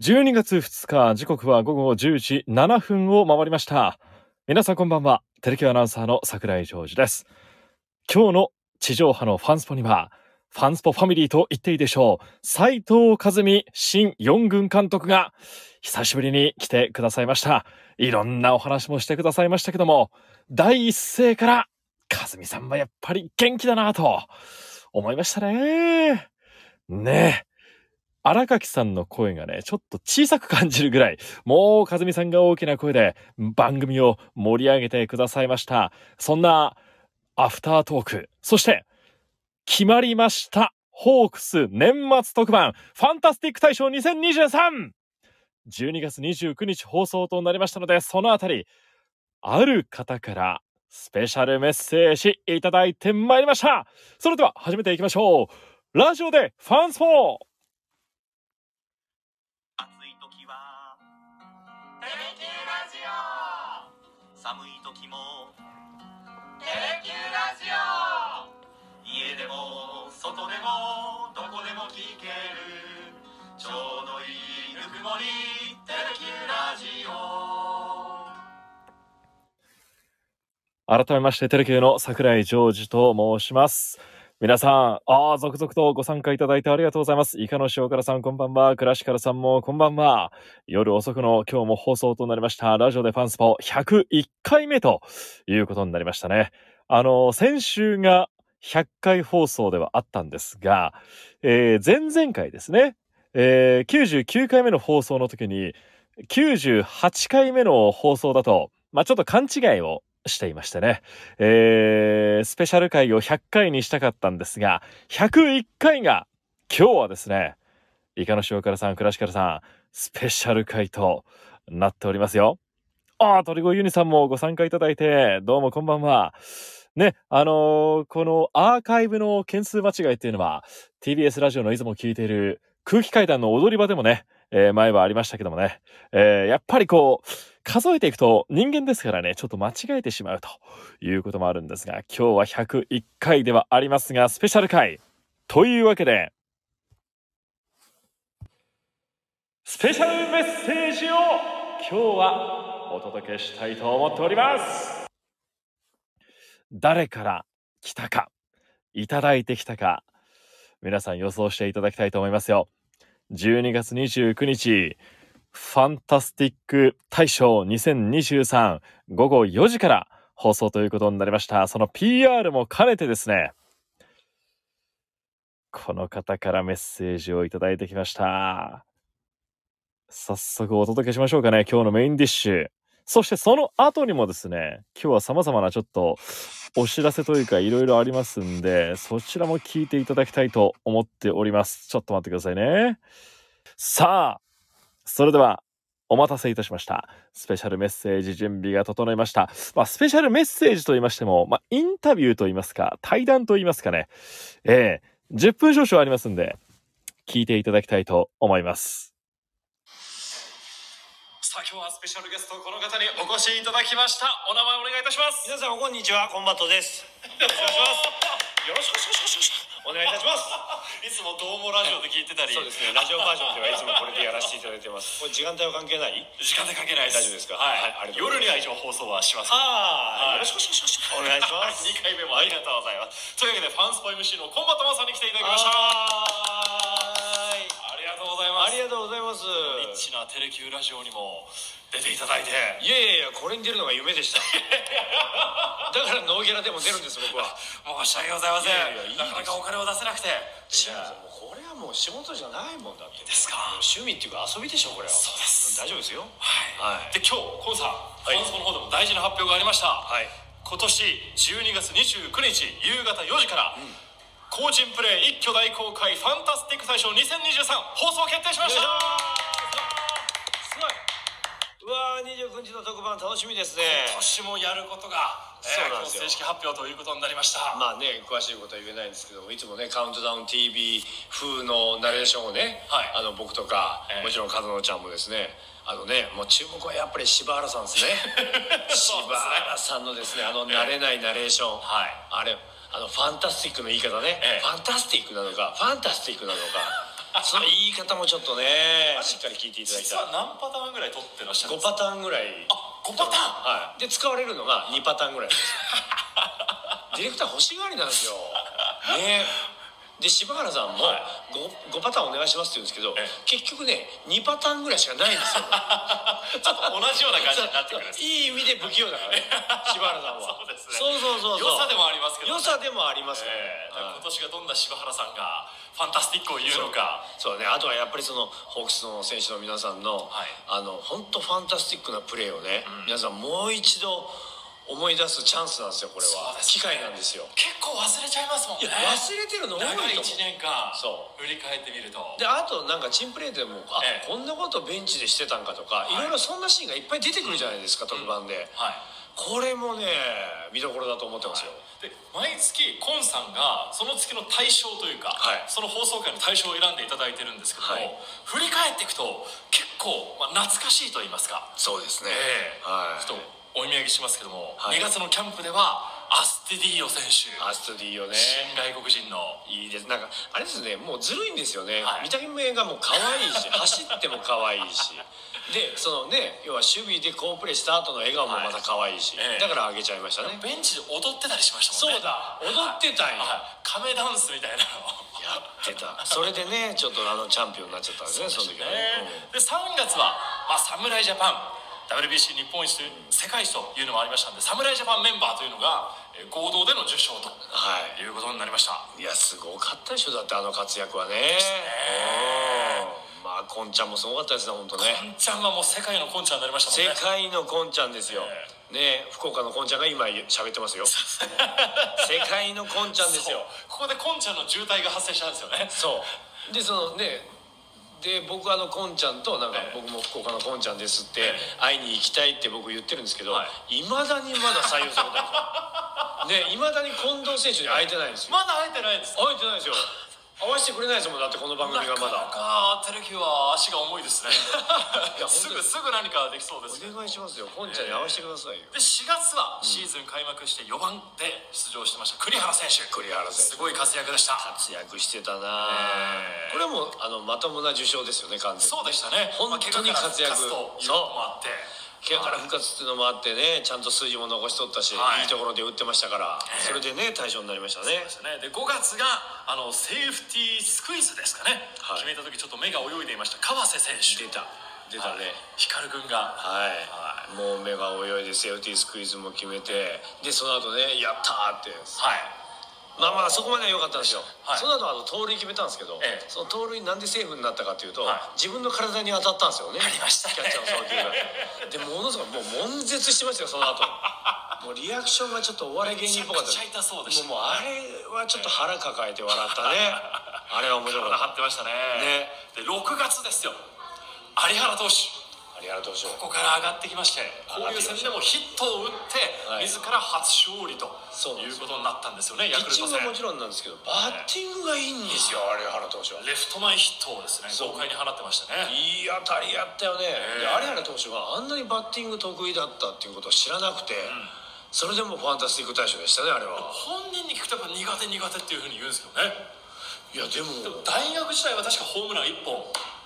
12月2日時刻は午後10時7分を回りました。皆さんこんばんは。テレキュアナウンサーの桜井ジョージです。今日の地上波のファンスポにはファンスポファミリーと言っていいでしょう。斉藤和美新四軍監督が久しぶりに来てくださいました。いろんなお話もしてくださいましたけども第一声から和美さんはやっぱり元気だなと思いましたね。ねえ。荒垣さんの声がね、ちょっと小さく感じるぐらい、もう和美さんが大きな声で番組を盛り上げてくださいました。そんなアフタートーク、そして決まりました。ホークス年末特番ファンタスティック大賞 2023! 12月29日放送となりましたので、そのあたり、ある方からスペシャルメッセージいただいてまいりました。それでは始めていきましょう。ラジオでファンスフォー寒い時も。テレキューラジオ。家でも外でもどこでも聞ける。ちょうどいいぬくもりテレキューラジオ。改めましてテレキューの桜井ジョージと申します皆さん、ああ、続々とご参加いただいてありがとうございます。イカの塩辛さん、こんばんは。クラシカルさんも、こんばんは。夜遅くの今日も放送となりました。ラジオでファンスポ101回目ということになりましたね。あの、先週が100回放送ではあったんですが、えー、前々回ですね、えー、99回目の放送の時に、98回目の放送だと、まあ、ちょっと勘違いをしていましてね、えー、スペシャル回を100回にしたかったんですが、101回が今日はですね、イカの塩辛さん、クラシカルさん、スペシャル回となっておりますよ。ああ、鳥越ユニさんもご参加いただいて、どうもこんばんは。ね、あのー、このアーカイブの件数間違いっていうのは、TBS ラジオのいつも聞いている空気階段の踊り場でもね、えー、前はありましたけどもね、えー、やっぱりこう、数えていくと人間ですからね、ちょっと間違えてしまうということもあるんですが、今日は101回ではありますが、スペシャル回。というわけで、スペシャルメッセージを今日はお届けしたいと思っております。誰から来たか、いただいてきたか、皆さん予想していただきたいと思いますよ。12月29日、ファンタスティック大賞2023午後4時から放送ということになりました。その PR も兼ねてですね、この方からメッセージをいただいてきました。早速お届けしましょうかね。今日のメインディッシュ。そしてその後にもですね、今日は様々なちょっとお知らせというかいろいろありますんで、そちらも聞いていただきたいと思っております。ちょっと待ってくださいね。さあ、それでは、お待たせいたしました。スペシャルメッセージ準備が整いました。まあ、スペシャルメッセージと言いましても、まあ、インタビューと言いますか、対談と言いますかね。ええー、10分少々ありますんで、聞いていただきたいと思います。さあ、今日はスペシャルゲスト、この方にお越しいただきました。お名前お願いいたします。皆さん、こんにちは。コンバットです。よろしくお願いします。よろしくお願いいたします。いつもどうもラジオで聞いてたり。そうですね。ラジオバージョンではいつもこれでやらせていただいてます。これ時間帯は関係ない？時間帯関係ない大丈夫ですか？はい、はい、夜には一応放送はします。ああ、よろしくお願いします。2回目もありがとうございます。というわけでファンスポ MC のコンバットマンさんに来ていただきましたありがとうございます。リッチなテレキューラジオにも出ていただいて。いやいやいやこれに出るのが夢でした。だからノーギャラでも出るんです僕は。申し訳ございません。なかなかお金を出せなくて。違うもうこれはもう仕事じゃないもんだって。ですか？趣味っていうか遊びでしょこれは。そうです。大丈夫ですよ。はい、はい、で今日コンさん、はい、ファンスポの方でも大事な発表がありました。はい。今年12月29日夕方4時から、うん個人プレイ一挙大公開ファンタスティック大賞2023放送決定しました。うわー29日の特番楽しみですね。今年もやることが、そうなんですよ、正式発表ということになりました。まあね詳しいことは言えないんですけどいつもねカウントダウン TV 風のナレーションをね、はい、あの僕とか、えー、もちろん角野ちゃんもですねあのねもう注目はやっぱり柴原さんですね。柴原さんのですねあの慣れないナレーション、えー、あれあのファンタスティックの言い方ね、えー、ファンタスティックなのかファンタスティックなのか。その言い方もちょっとねしっかり聞いていただきたい。実は何パターンぐらい取ってらっしゃるん5ですか？パターンぐらい。あ5パターン！はい。で使われるのが2パターンぐらいです。ディレクター欲しがりなんですよ。ねで柴原さんもはい。5, 5パターンお願いしますって言うんですけどえ結局ね2パターンぐらいしかないんですよ。ちょっと同じような感じになってくるんですいい意味で不器用だからね 柴原さんは。そうですね。そうそうそうそう。良さでもありますけど良さでもありますから。ねえ。ー今年がどんな柴原さんがファンタスティックを言うのか。そう。ねあとはやっぱりそのホークスの選手の皆さんの、はい。あの本当ファンタスティックなプレーをね、うん。皆さんもう一度思い出すチャンスなんですよこれは、機会なんですよ。結構忘れちゃいますもんね。いや忘れてるの多いと思う。1年間そ振り返ってみると。であとなんかチームプレーでもあ、ええ。こんなことベンチでしてたんかとか、はい。い、ろいろそんなシーンがいっぱい出てくるじゃないですか、特番で。はい。これもね見どころだと思ってますよ、で毎月コンさんがその月の大賞というか、はい。その放送回の大賞を選んでいただいてるんですけども、はい。振り返っていくと結構、まあ、懐かしいと言いますか、そうですね、ええ。はい。ちょっとお見上げしますけども、はい。2月のキャンプではアステディーヨ選手。アストディよね。新外国人の。いいです。なんかあれですねもうずるいんですよね、はい。見た目がもう可愛いし 走っても可愛いし。でそのね要は守備で好プレーした後の笑顔もまた可愛いし、はいええ。だからあげちゃいましたね。ベンチで踊ってたりしましたもんね。そうだ踊ってたんや、はい。亀ダンスみたいなの。やってた。それでねちょっとあのチャンピオンになっちゃったんですね。その時はね、で3月は、まあ、侍ジャパン WBC 日本一という世界一というのもありましたんで侍ジャパンメンバーというのがえー合同での受賞とはい。いうことになりました。いやすごかったでしょ。だってあの活躍はね。うん。まあこんちゃんもすごかったですね本当ね。こんちゃんはもう世界のこんちゃんになりましたもん世ね界のこんちゃんですよ、えね福岡のこんちゃんが今喋ってますよ。世界のこんちゃんですよ。ここでこんちゃんの渋滞が発生したんですよね。そう。でそのねで僕あのこんちゃんとなんかええ。僕も福岡のこんちゃんですってえ会いに行きたいって僕言ってるんですけどはい。いまだにまだ採用されてない。んですよでいまだに近藤選手に会えてないんですよ。まだ会えてないんですか？会えてないですよ会わせてくれないですもんだってこの番組がまなかなだかテレキューは足が重いですね。すぐすぐ何かできそうですお願いしますよ。こんちゃんに会わせてくださいよ。で4月はシーズン開幕して4番で出場してました栗原選手。栗原選手。すごい活躍でした。活躍してたな、ええ。これもあのまともな受賞ですよね完全に。そうでしたね。本当に活躍。というのもあって怪我から復活っていうのもあってねちゃんと数字も残しとったし、はい。い、いところで打ってましたから、ええ。それでね対象になりましたね。でね。で5月があのセーフティースクイズですかね、はい。決めた時ちょっと目が泳いでいました。川瀬選手。出た。出たね。光君が。はい、はもう目が泳いでセーフティースクイズも決めてでその後ねやったーって。はいまあまあそこまでは良かったんですよ、はい。その後あの盗塁決めたんですけど、ええ。その盗塁なんでセーフになったかというと、はい。自分の体に当たったんですよね。ありましたね。キャッチャーの送球が。でものすごいもう悶絶してましたよその後。もうリアクションがちょっとお笑い芸人っぽかった。もうもうあれはちょっと腹抱えて笑ったね。あれは面白か体っ張ってましたね。ね。で6月ですよ。有原投手た有原投手ここから上がってきまして交流戦でもヒットを打って、はい。自ら初勝利ということになったんですよねヤクルト戦。もちろんなんですけどバッティングがいいんですよ有原投手は。レフト前ヒットをですね豪快に放ってましたね。いい当たりやったよね、有原投手があんなにバッティング得意だったっていうことを知らなくて、それでもファンタスティック大賞でしたねあれは。本人に聞くとやっぱ苦手苦手っていうふうに言うんですけどね。いやでも。でも大学時代は確かホームラン1本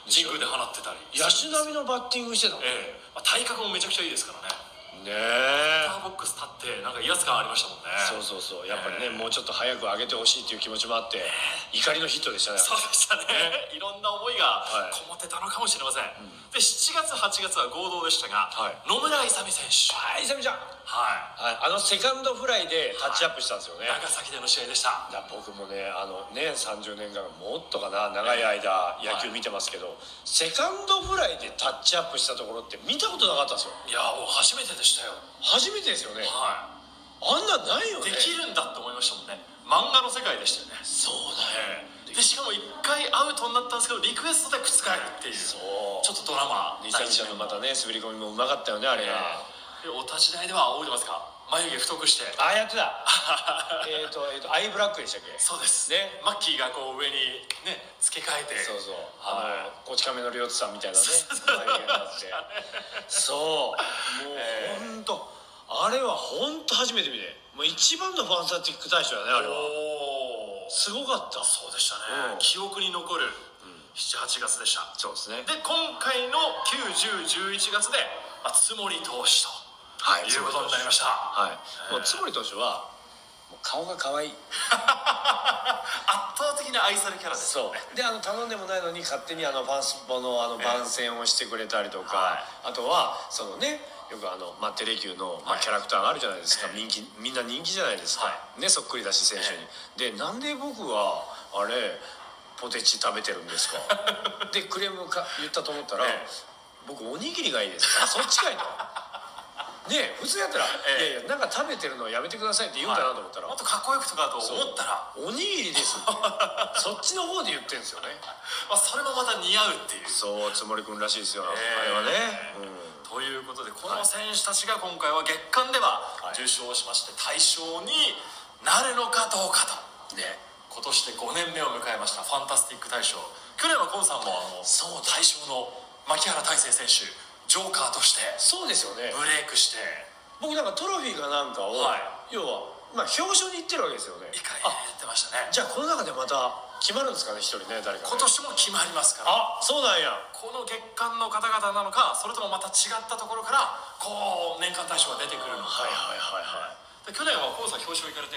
神宮で放ってたり。野手並みのバッティングしてたもんね。ええ。まあ、体格もめちゃくちゃいいですからねね。えバッターボックス立ってなんか威圧感ありましたもんね。そうそうそう。やっぱりね、ええ。もうちょっと早く上げてほしいっていう気持ちもあって怒りのヒットでしたね。そうでしたね。いろんな思いがはい。こもってたのかもしれません、で7月8月は合同でしたが、はい。野村勇選手。はい勇ちゃん、ははい、あのセカンドフライでタッチアップしたんですよい。ね、長崎での試合でした。だ僕もねあのね30年間もっとかな長い間野球見てますけど、セカンドフライでタッチアップしたところって見たことなかったんですよ。いやもう初めてでしたよ。初めてですよね。はあんなんないよね。いできるんだって思いましたもんね。漫画の世界でしたよね。そうええ。でしかも1回アウトになったんですけどリクエストで覆るっていう。そう。ちょっとドラマ。リサちゃんのまたね滑り込みもうまかったよねあれが、でお立ち台では覚えてますか？眉毛太くして。ああやってた。えっとえっとアイブラックでしたっけ？そうです。ね。マッキーがこう上にね付け替えて。そうそう。はい。あのこち亀の両津さんみたいなね眉毛になって。そう。もうええ本当あれは本当初めて見て。もう一番のファンタスティック大賞だねあれは。おおすごかった。そうでしたね、うん。記憶に残る78月でした。そうですね。で今回の91011月で、まあ、つもり投手とはいいうことになりました。はい。もう津森投手は顔が可愛い。圧倒的な愛されキャラです。そう。であの頼んでもないのに勝手にあのファンスポのあの番宣をしてくれたりとか、あとはそのねよくあの、まあ、テレキューの、まあ、はい。キャラクターがあるじゃないですか、ええ。人気みんな人気じゃないですか、はねそっくりだし選手に、でなんで僕はあれポテチ食べてるんですか？でクレームか言ったと思ったら、ええ。僕おにぎりがいいです。あそっちかいとね普通やったら、ええ。いやいやなんか食べてるのやめてくださいって言うんだなと思ったら、もっとかっこよくとかと思ったら、おにぎりですってそっちの方で言ってるんですよね。まあ、それもまた似合うっていう。そうつもりくんらしいですよ、ええ。あれはね、ということでこの選手たちが今回は月間でははい。受賞しまして大賞になるのかどうかと。ね。今年で5年目を迎えましたファンタスティック大賞。去年はコンさんもあのそうだ。大賞の牧原大成選手ジョーカーとして。そうですよね。ブレイクして。僕なんかトロフィーかなんかを、はい。要はまあ表彰に行ってるわけですよね。一回あ言ってましたね。じゃあこの中でまた決まるんですかね一人ね誰かね。今年も決まりますから。あそうなんや。この月間の方々なのかそれともまた違ったところからこう年間大賞が出てくるのか、はいはいはいはい。で去年はコウさん表彰行かれて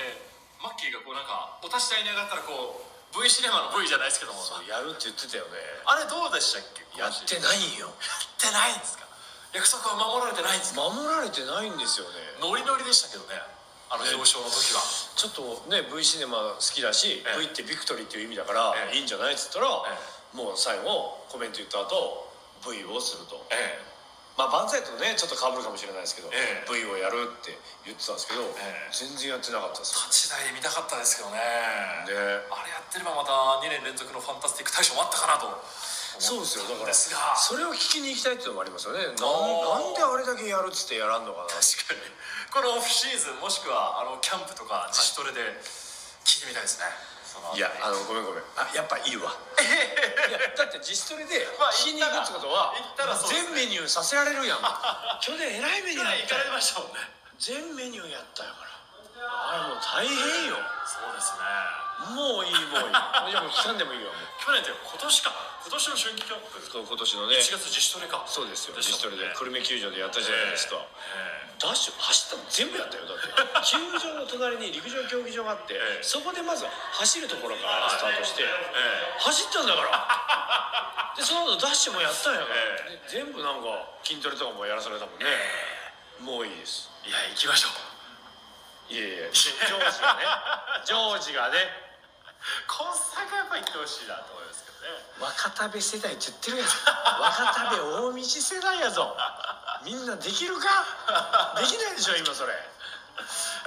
マッキーがこうなんかお立ち台に上がったらこう V シネマの V じゃないですけども。そうやるって言ってたよね。あれどうでしたっけ？やっていないよ。やってないんですか？約束は守られてないんですか？守られてないんですよね。ノリノリでしたけどねあのね表彰の時は、ちょっとね V シネマ好きだし、ええ。V ってビクトリーっていう意味だから、ええ。いいんじゃないっつったら、えもう最後コメント言った後 V をすると。えまあ万歳とねちょっと被るかもしれないですけど、ええ。V をやるって言ってたんですけど、ええ。全然やってなかったです。立ち台で見たかったですけどね。であれやってればまた2年連続のファンタスティック大賞もあったかなとそうですよ。だからですがそれを聞きに行きたいっていうのもありますよね。なんであれだけやるっつってやらんのかな。確かに。このオフシーズンもしくはあのキャンプとか自主トレで聞いてみたいですねそのいやあのごめんごめん。あやっぱいいわ。いやだって自主トレでまに行くってことは行ったらそうですね。全メニューさせられるやん。去年えらいメニューやったよ。行かれてましたもんね。全メニューやったよからあれもう大変よ。そうですね。もういいもういいいやもう聞かんでもいいわもう。去年って今年か。今年の春季キャンプ。そう今年のね。1月自主トレか。そうですよ。で自主トレで。久留米球場でやったじゃないですか、えダッシュ走ったの全部やったよだって。球場の隣に陸上競技場があって、ええ。そこでまず走るところからスタートして、ええ。走ったんだから。でその後ダッシュもやったんやから、全部なんか筋トレとかもやらされたもんね、もういいです。いや行きましょういやいやジョージがね。ジョージがね。今作やっぱ行ってほしいなと思いますけどね。若田部世代って言ってるやん。若田部大道世代やぞ。みんなできるか？できないでしょ今それ。や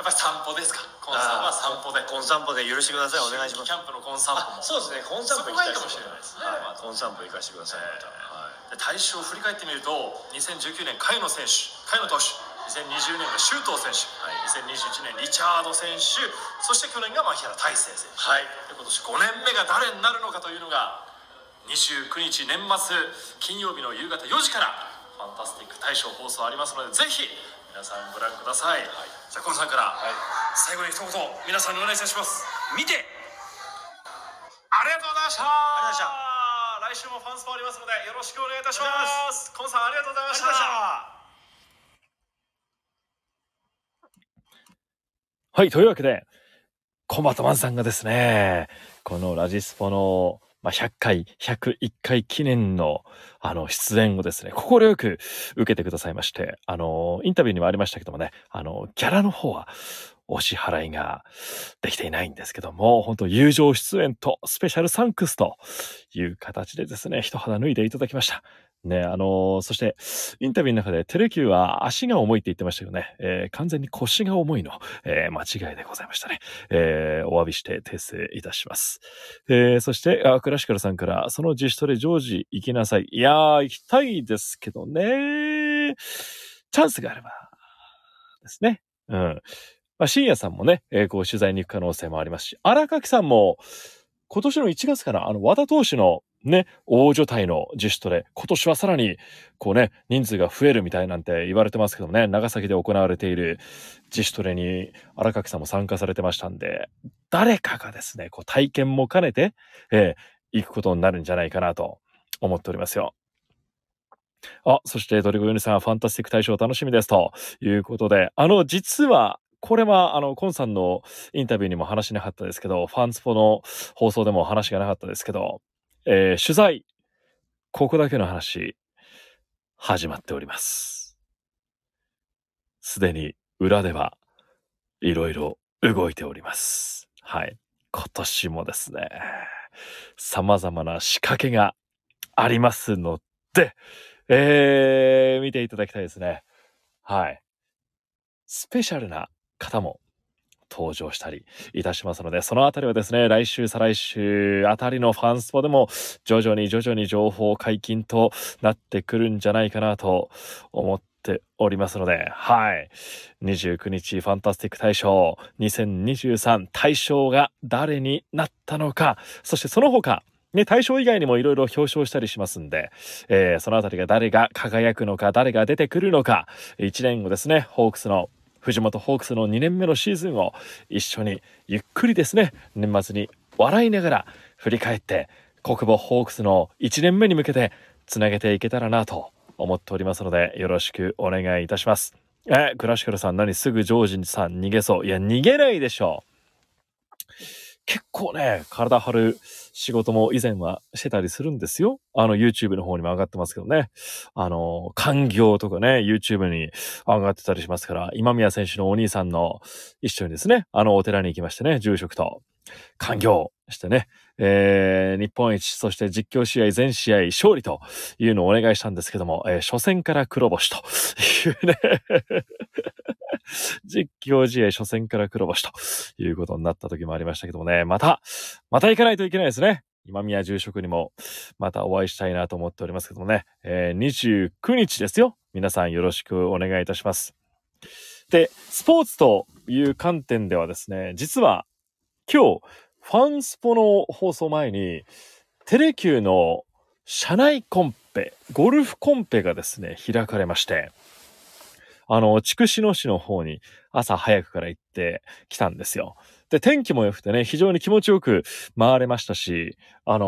っぱり散歩ですか？コンさんは散歩で。コン散歩で許してください。お願いします。キャンプのコン散歩あも。そうですね。コン散歩行きたいかもしれないですね。はい。コン散歩行かせてくださいまた、はいで大賞を振り返ってみると2019年甲斐野選手甲斐野投手2020年が周東選手、2021年リチャード選手。そして去年が牧原大成選手。はい。で今年5年目が誰になるのかというのが29日年末金曜日の夕方4時からファンタスティック大賞放送ありますのでぜひ皆さんご覧ください、じゃあコンさんから、最後に一言皆さんにお願いいたします。見て。ありがとうございました。ありがとうございました。来週もファンスポありますのでよろしくお願いいたします。コンさんありがとうございましたはい、というわけで、コンバットマンさんがですね、このラジスポの、まあ、100回、101回記念の、あの、出演をですね、快く受けてくださいまして、あの、インタビューにもありましたけどもね、あの、ギャラの方は、お支払いができていないんですけども、本当友情出演とスペシャルサンクスという形でですね、一肌脱いでいただきました。ね、あのそして、インタビューの中でテレキューは足が重いって言ってましたけどね、えー完全に腰が重いの、えー間違いでございましたね。えーお詫びして訂正いたします。えそして、あクラシカルさんから、その自主トレ常時行きなさい。いやー、行きたいですけどね。チャンスがあれば、ですね。うん。まあ、深夜さんもね、えーこう取材に行く可能性もありますし、荒垣さんも、今年の1月から、あの、和田投手のね、大所帯の自主トレ、今年はさらに、こうね、人数が増えるみたいなんて言われてますけどもね、長崎で行われている自主トレに荒垣さんも参加されてましたんで、誰かがですね、こう体験も兼ねて、えーいくことになるんじゃないかなと思っておりますよ。あ、そしてドリゴユニさん、ファンタスティック大賞楽しみですということで、あの、実は、これは、あの、コンさんのインタビューにも話しなかったですけど、ファンスポの放送でも話がなかったですけど、えー、取材、ここだけの話、始まっております。すでに裏ではいろいろ動いております。はい。今年もですね、様々な仕掛けがありますので、えー、見ていただきたいですね。はい。スペシャルな方も登場したりいたしますので、そのあたりはですね、来週、再来週あたりのファンスポでも徐々に徐々に情報解禁となってくるんじゃないかなと思っておりますので、はい。29日ファンタスティック大賞。2023大賞が誰になったのか、そしてその他、ね、大賞以外にもいろいろ表彰したりしますんで、えー、そのあたりが誰が輝くのか、誰が出てくるのか、1年後ですね、ホークスの藤本ホークスの2年目のシーズンを一緒にゆっくりですね年末に笑いながら振り返って国母ホークスの1年目に向けてつなげていけたらなと思っておりますのでよろしくお願いいたします。え、クラシカルさん何すぐジョージさん逃げそう。いや、逃げないでしょう。結構ね、体張る仕事も以前はしてたりするんですよ。あの YouTube の方にも上がってますけどね。あの、官業とかね、YouTube に上がってたりしますから、今宮選手のお兄さんの一緒にですね、あのお寺に行きましてね、住職と官業してね、えー、日本一、そして実況試合全試合勝利というのをお願いしたんですけども、えー、初戦から黒星というね 実況試合初戦から黒星ということになった時もありましたけどもね、また、また行かないといけないですね。今宮住職にもまたお会いしたいなと思っておりますけどもね、えー、29日ですよ。皆さんよろしくお願いいたします。で、スポーツという観点ではですね、実は今日、ファンスポの放送前に、テレキューの社内コンペ、ゴルフコンペがですね、開かれまして、あの、筑紫野市の方に朝早くから行ってきたんですよ。で、天気も良くてね、非常に気持ちよく回れましたし、あの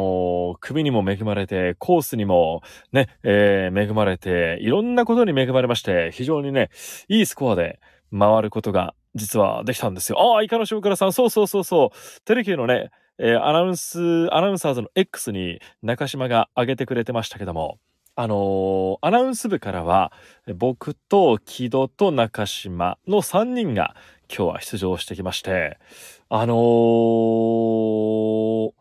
ー、首にも恵まれて、コースにもね、えー、恵まれて、いろんなことに恵まれまして、非常にね、いいスコアで回ることが実はできたんですよ。ああ、イカの塩辛さん、そうそうそうそう。テレキューのね、えー、アナウンス、アナウンサーズの X に中島が上げてくれてましたけども、あのー、アナウンス部からは、僕と木戸と中島の3人が今日は出場してきまして、あのー、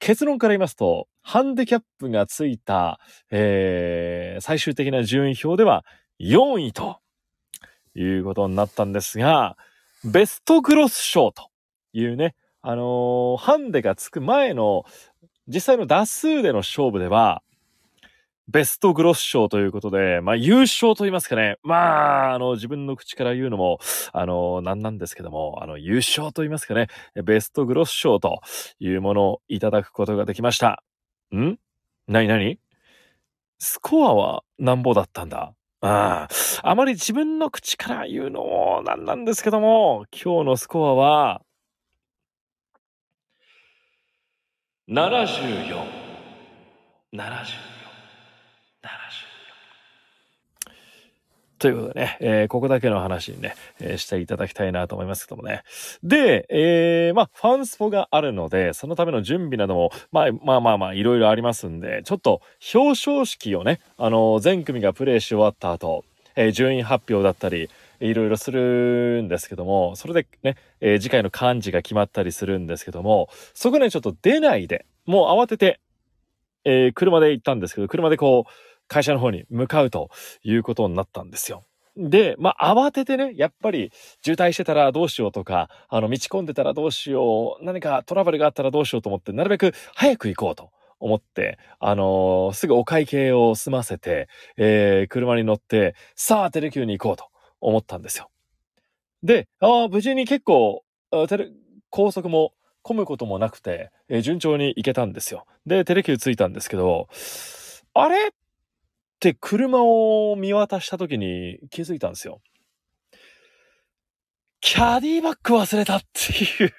結論から言いますと、ハンデキャップがついた、えー、最終的な順位表では4位ということになったんですが、ベストグロス賞というね、あのー、ハンデがつく前の実際の打数での勝負では、ベストグロス賞ということで、まあ優勝と言いますかね。まあ、あの、自分の口から言うのも、あの、なんなんですけども、あの、優勝と言いますかね。ベストグロス賞というものをいただくことができました。ん？なになにスコアはなんぼだったんだ？ああ、あまり自分の口から言うのもなんなんですけども、今日のスコアは、74。74。ということでね、えー、ここだけの話にね、えー、していただきたいなと思いますけどもね。で、えー、まあ、ファンスポがあるので、そのための準備なども、まあ、まあまあまあ、いろいろありますんで、ちょっと表彰式をね、あの、全組がプレイし終わった後、え、順位発表だったり、いろいろするんですけども、それでね、え、次回の漢字が決まったりするんですけども、そこね、ちょっと出ないで、もう慌てて、え、車で行ったんですけど、車でこう、会社の方に向かうということになったんですよ。で、まあ、慌ててね、やっぱり渋滞してたらどうしようとか、あの、道込んでたらどうしよう、何かトラブルがあったらどうしようと思って、なるべく早く行こうと思って、あのー、すぐお会計を済ませて、えー、車に乗って、さあ、テレキューに行こうと思ったんですよ。で、ああ、無事に結構、テレ、高速も混むこともなくて、えー、順調に行けたんですよ。で、テレキュー着いたんですけど、あれ？って車を見渡した時に気づいたんですよ。キャディバッグ忘れたっていう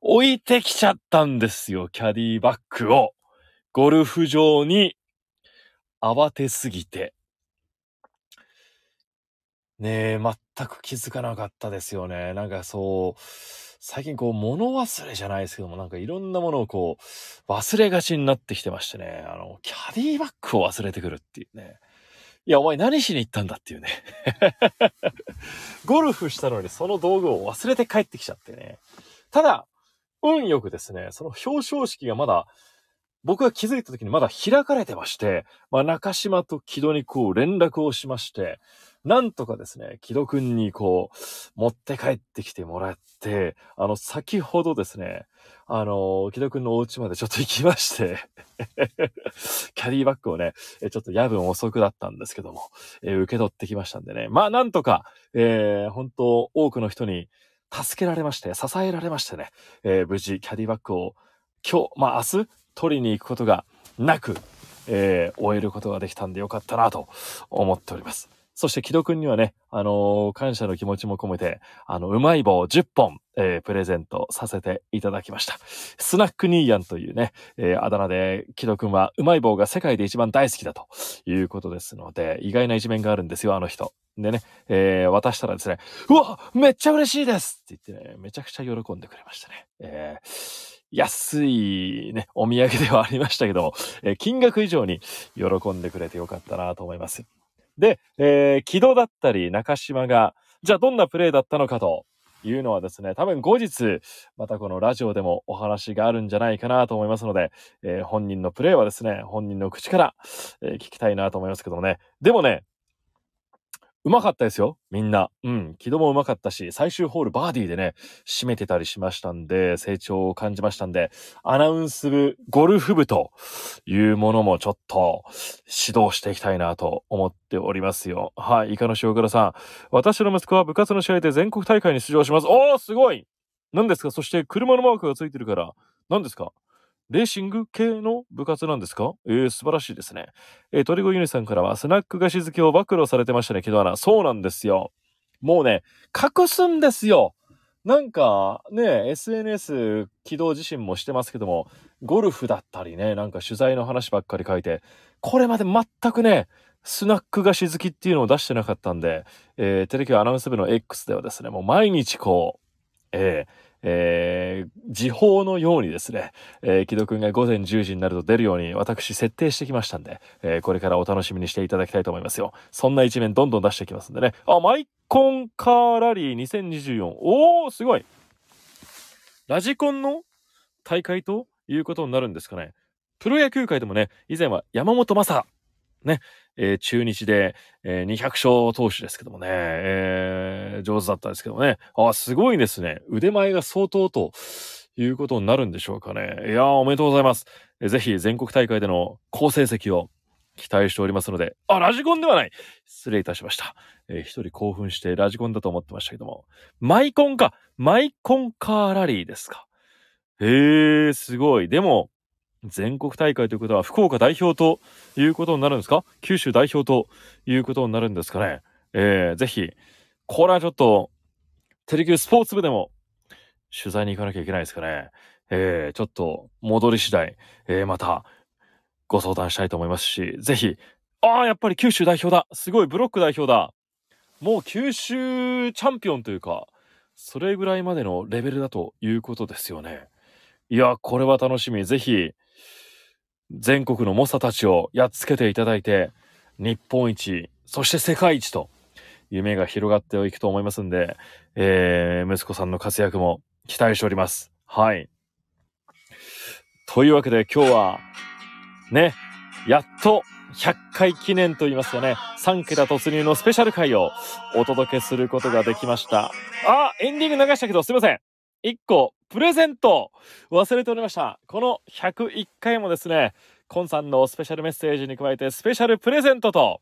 置いてきちゃったんですよ、キャディバッグを。ゴルフ場に慌てすぎて。ねえ、全く気づかなかったですよね。なんかそう、最近こう物忘れじゃないですけども、なんかいろんなものをこう忘れがちになってきてましてね、あの、キャディバッグを忘れてくるっていうね。いや、お前何しに行ったんだっていうね。ゴルフしたのにその道具を忘れて帰ってきちゃってね。ただ、運よくですね、その表彰式がまだ、僕が気づいた時にまだ開かれてまして、まあ、中島と木戸にこう連絡をしまして、なんとかですね、木戸くんにこう、持って帰ってきてもらって、あの、先ほどですね、あの、木戸くんのお家までちょっと行きまして、キャディバッグをね、ちょっと夜分遅くだったんですけども、えー受け取ってきましたんでね。まあ、なんとか、えー本当多くの人に助けられまして、支えられましてね、えー無事、キャディバッグを今日、まあ、明日、取りに行くことがなく、えー終えることができたんでよかったなと思っております。そして、木戸くんにはね、あのー感謝の気持ちも込めて、あの、うまい棒10本、えープレゼントさせていただきました。スナックニーヤンというね、えーあだ名で、木戸くんはうまい棒が世界で一番大好きだということですので、意外な一面があるんですよ、あの人。でね、えー渡したらですね、うわめっちゃ嬉しいですって言ってね、めちゃくちゃ喜んでくれましたね。えー安いね、お土産ではありましたけども、えー金額以上に喜んでくれてよかったなと思います。で、えー、木戸だったり中島が、じゃあどんなプレーだったのかというのはですね、多分後日、またこのラジオでもお話があるんじゃないかなと思いますので、えー本人のプレーはですね、本人の口から、え聞きたいなと思いますけどもね。でもね、うまかったですよ、みんな。うん、木戸もうまかったし、最終ホールバーディーでね、締めてたりしましたんで、成長を感じましたんで、アナウンス部、ゴルフ部というものもちょっと指導していきたいなと思っておりますよ。はい、イカの塩倉さん。私の息子は部活の試合で全国大会に出場します。おー、すごい何ですか？そして車のマークがついてるから、何ですか？レーシング系の部活なんですか？えー、素晴らしいですね。えー、鳥越ユニさんからは、スナック菓子好きを暴露されてましたね、木戸アナ。そうなんですよ。もうね、隠すんですよ。なんかね、SNS 起動自身もしてますけども、ゴルフだったりね、なんか取材の話ばっかり書いて、これまで全くね、スナック菓子好きっていうのを出してなかったんで、えーテレビアナウンス部の X ではですね、もう毎日こう、えーえー時報のようにですね、えー、木戸くんが午前10時になると出るように私設定してきましたんで、えーこれからお楽しみにしていただきたいと思いますよ。そんな一面どんどん出していきますんでね。あ、マイコンカーラリー2024。おー、すごいラジコンの大会ということになるんですかね。プロ野球界でもね、以前は山本昌、ね、えー中日で、えー200勝投手ですけどもね、えー上手だったですけどもね。あ、すごいですね。腕前が相当ということになるんでしょうかね。いやー、おめでとうございます。えーぜひ全国大会での好成績を期待しておりますので、あ、ラジコンではない失礼いたしました。えー一人興奮してラジコンだと思ってましたけども。マイコンかマイコンカーラリーですか。へえ、すごい。でも、全国大会ということは福岡代表ということになるんですか？九州代表ということになるんですかね？えーぜひ、これはちょっと、テレキュースポーツ部でも取材に行かなきゃいけないですかね？えーちょっと戻り次第、えーまたご相談したいと思いますし、ぜひ、ああ、やっぱり九州代表だすごいブロック代表だもう九州チャンピオンというか、それぐらいまでのレベルだということですよね。いや、これは楽しみ。ぜひ、全国の猛者たちをやっつけていただいて、日本一、そして世界一と、夢が広がっていくと思いますんで、えー息子さんの活躍も期待しております。はい。というわけで今日は、ね、やっと100回記念と言いますかね、3桁突入のスペシャル回をお届けすることができました。あ、エンディング流したけどすいません。1個、プレゼント忘れておりました。この101回もですね、コンさんのスペシャルメッセージに加えてスペシャルプレゼントと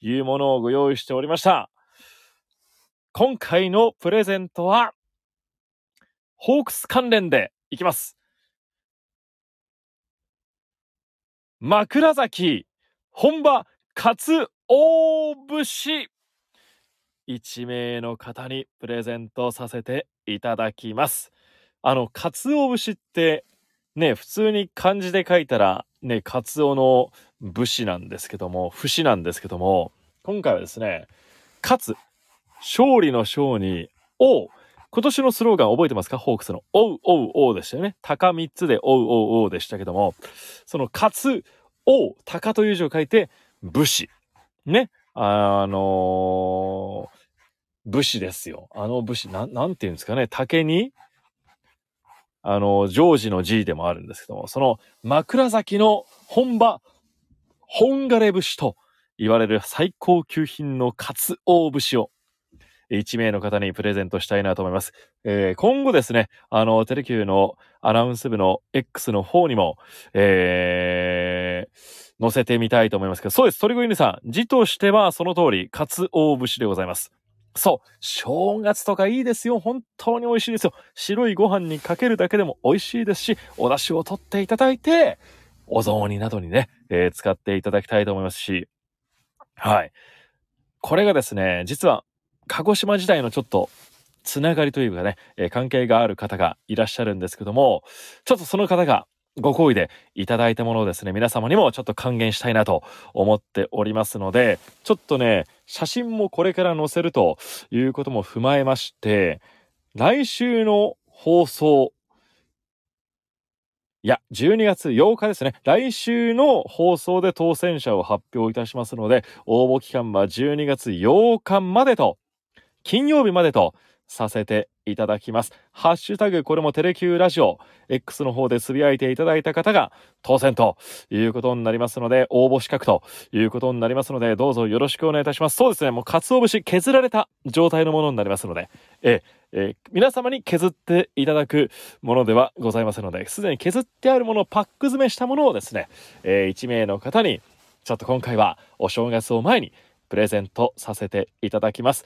いうものをご用意しておりました。今回のプレゼントは、ホークス関連でいきます。枕崎本場かつ大節1名の方にプレゼントさせていただきます。あの、鰹節って、ね、普通に漢字で書いたら、ね、鰹の武士なんですけども、節なんですけども、今回はですね、勝つ、勝利の勝に、王。今年のスローガン覚えてますか？ホークスの。おうおうおうでしたよね。鷹3つでおうおうおうでしたけども、その勝つ、王、鷹という字を書いて、武士。ね。あのー武士ですよ。あの武士、な、なんていうんですかね。竹に、あの、ジョージの G でもあるんですけども、その枕崎の本場、本枯節と言われる最高級品のカツオ節を1名の方にプレゼントしたいなと思います。えー今後ですね、あの、テレキューのアナウンス部の X の方にも、えー載せてみたいと思いますけど、そうです、鳥越犬さん。字としてはその通り、カツオ節でございます。そう。正月とかいいですよ。本当に美味しいですよ。白いご飯にかけるだけでも美味しいですし、お出汁を取っていただいて、お雑煮などにね、えー使っていただきたいと思いますし、はい。これがですね、実は、鹿児島時代のちょっと、つながりというかね、えー関係がある方がいらっしゃるんですけども、ちょっとその方がご好意でいただいたものをですね、皆様にもちょっと還元したいなと思っておりますので、ちょっとね、写真もこれから載せるということも踏まえまして、来週の放送、いや、12月8日ですね。来週の放送で当選者を発表いたしますので、応募期間は12月8日までと、金曜日までとさせていただきます。ハッシュタグ、これもテレキューラジオ、X の方でつぶやいていただいた方が当選ということになりますので、応募資格ということになりますので、どうぞよろしくお願いいたします。そうですね、もう鰹節削られた状態のものになりますので、ええー皆様に削っていただくものではございませんので、すでに削ってあるものをパック詰めしたものをですね、え1名の方に、ちょっと今回はお正月を前にプレゼントさせていただきます。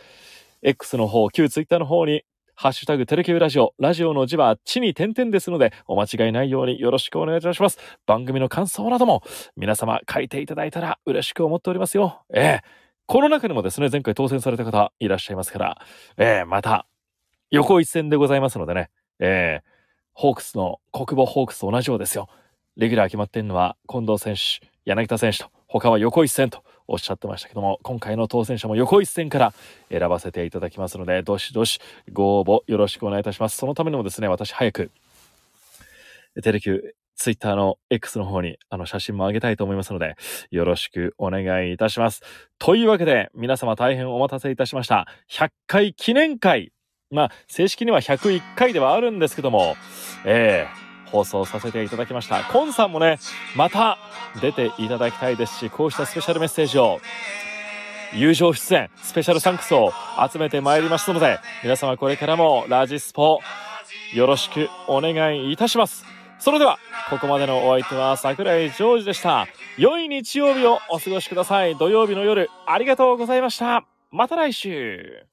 X の方、旧 Twitter の方に、ハッシュタグテレキューラジオ、ラジオの字は地に点々ですので、お間違いないようによろしくお願いいたします。番組の感想なども、皆様書いていただいたら嬉しく思っておりますよ。ええこの中にもですね、前回当選された方いらっしゃいますから、ええまた、横一線でございますのでね、ええホークスの国母ホークスと同じようですよ。レギュラー決まってんのは近藤選手、柳田選手と、他は横一線とおっしゃってましたけども、今回の当選者も横一線から選ばせていただきますので、どしどしご応募よろしくお願いいたします。そのためにもですね、私早く、テレキュー、ツイッターの X の方にあの写真も上げたいと思いますので、よろしくお願いいたします。というわけで、皆様大変お待たせいたしました。100回記念会。まあ、正式には101回ではあるんですけども、えー放送させていただきました。コンさんもね、また出ていただきたいですし、こうしたスペシャルメッセージを友情出演、スペシャルサンクスを集めてまいりますので、皆様これからもラジスポよろしくお願いいたします。それでは、ここまでのお相手は桜井ジョージでした。良い日曜日をお過ごしください。土曜日の夜、ありがとうございました。また来週。